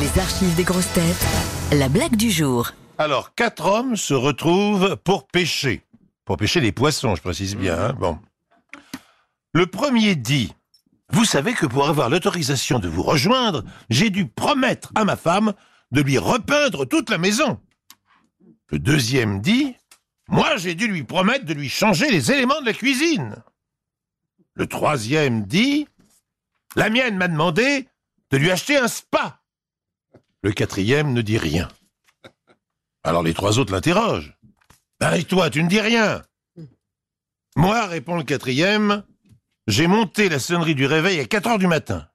Les archives des grosses têtes. La blague du jour. Alors, quatre hommes se retrouvent pour pêcher. Pour pêcher les poissons, je précise bien. hein, Bon. Le premier dit Vous savez que pour avoir l'autorisation de vous rejoindre, j'ai dû promettre à ma femme de lui repeindre toute la maison. Le deuxième dit Moi, j'ai dû lui promettre de lui changer les éléments de la cuisine. Le troisième dit La mienne m'a demandé de lui acheter un spa. Le quatrième ne dit rien. Alors les trois autres l'interrogent. Ben et toi, tu ne dis rien Moi, répond le quatrième, j'ai monté la sonnerie du réveil à 4 heures du matin.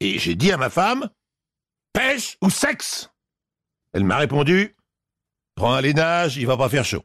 Et j'ai dit à ma femme, pêche ou sexe? Elle m'a répondu, prends un lainage, il va pas faire chaud.